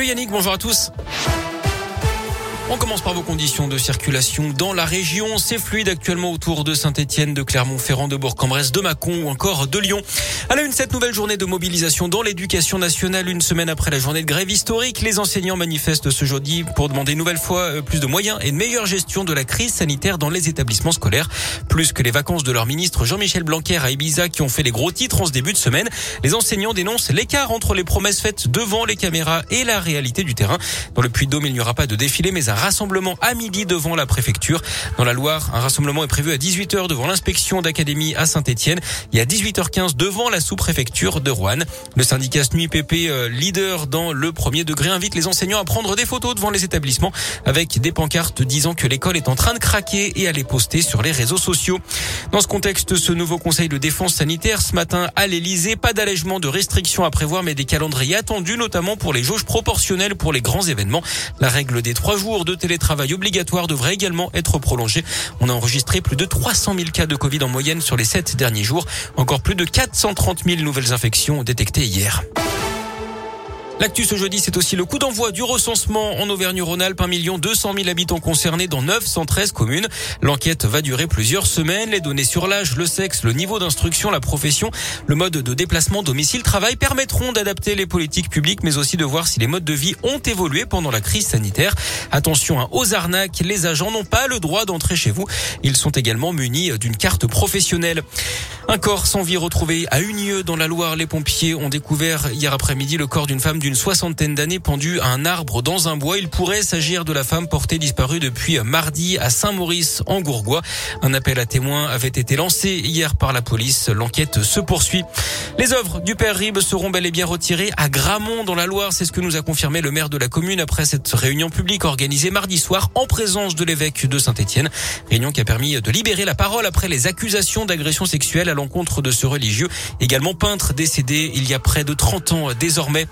Salut Yannick, bonjour à tous. On commence par vos conditions de circulation dans la région. C'est fluide actuellement autour de Saint-Etienne, de Clermont-Ferrand, de Bourg-en-Bresse, de Mâcon ou encore de Lyon. À la une, cette nouvelle journée de mobilisation dans l'éducation nationale, une semaine après la journée de grève historique, les enseignants manifestent ce jeudi pour demander une nouvelle fois euh, plus de moyens et une meilleure gestion de la crise sanitaire dans les établissements scolaires. Plus que les vacances de leur ministre Jean-Michel Blanquer à Ibiza qui ont fait les gros titres en ce début de semaine, les enseignants dénoncent l'écart entre les promesses faites devant les caméras et la réalité du terrain. Dans le Puy-de-Dôme, il n'y aura pas de défilé, mais un rassemblement à midi devant la préfecture. Dans la Loire, un rassemblement est prévu à 18h devant l'inspection d'académie à Saint-Etienne et à 18h15 devant la sous-préfecture de Rouen. Le syndicat SNUIPP, euh, leader dans le premier degré, invite les enseignants à prendre des photos devant les établissements avec des pancartes disant que l'école est en train de craquer et à les poster sur les réseaux sociaux. Dans ce contexte, ce nouveau conseil de défense sanitaire ce matin à l'Elysée, pas d'allègement de restrictions à prévoir, mais des calendriers attendus, notamment pour les jauges proportionnelles pour les grands événements. La règle des trois jours de télétravail obligatoire devrait également être prolongée. On a enregistré plus de 300 000 cas de Covid en moyenne sur les sept derniers jours. Encore plus de 430 000 nouvelles infections détectées hier. L'actu ce jeudi, c'est aussi le coup d'envoi du recensement en Auvergne-Rhône-Alpes. 1 million 200 000 habitants concernés dans 913 communes. L'enquête va durer plusieurs semaines. Les données sur l'âge, le sexe, le niveau d'instruction, la profession, le mode de déplacement, domicile, travail permettront d'adapter les politiques publiques, mais aussi de voir si les modes de vie ont évolué pendant la crise sanitaire. Attention aux arnaques. Les agents n'ont pas le droit d'entrer chez vous. Ils sont également munis d'une carte professionnelle. Un corps sans vie retrouvé à Unieux dans la Loire. Les pompiers ont découvert hier après-midi le corps d'une femme d'une soixantaine d'années pendue à un arbre dans un bois. Il pourrait s'agir de la femme portée disparue depuis mardi à Saint-Maurice en Gourgois. Un appel à témoins avait été lancé hier par la police. L'enquête se poursuit. Les œuvres du père Rib seront bel et bien retirées à Gramont dans la Loire. C'est ce que nous a confirmé le maire de la commune après cette réunion publique organisée mardi soir en présence de l'évêque de Saint-Étienne. Réunion qui a permis de libérer la parole après les accusations d'agression sexuelle à l'encontre de ce religieux, également peintre décédé il y a près de 30 ans désormais.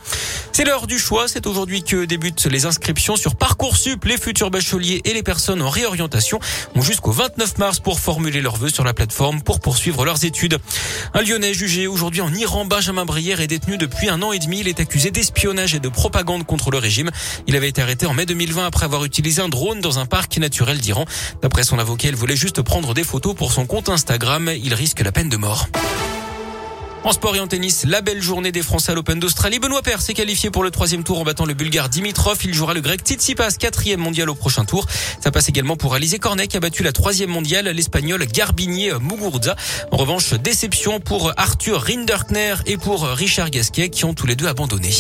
C'est l'heure du choix. C'est aujourd'hui que débutent les inscriptions sur Parcoursup. Les futurs bacheliers et les personnes en réorientation ont jusqu'au 29 mars pour formuler leurs vœux sur la plateforme pour poursuivre leurs études. Un Lyonnais jugé aujourd'hui en Iran, Benjamin Brière, est détenu depuis un an et demi. Il est accusé d'espionnage et de propagande contre le régime. Il avait été arrêté en mai 2020 après avoir utilisé un drone dans un parc naturel d'Iran. D'après son avocat, il voulait juste prendre des photos pour son compte Instagram. Il risque la peine de mort. En sport et en tennis, la belle journée des Français à l'Open d'Australie. Benoît Paire s'est qualifié pour le troisième tour en battant le Bulgare Dimitrov. Il jouera le Grec Tsitsipas, quatrième mondial au prochain tour. Ça passe également pour Alizé Cornet qui a battu la troisième mondiale, l'Espagnol Garbinier Muguruza. En revanche, déception pour Arthur Rinderkner et pour Richard Gasquet qui ont tous les deux abandonné.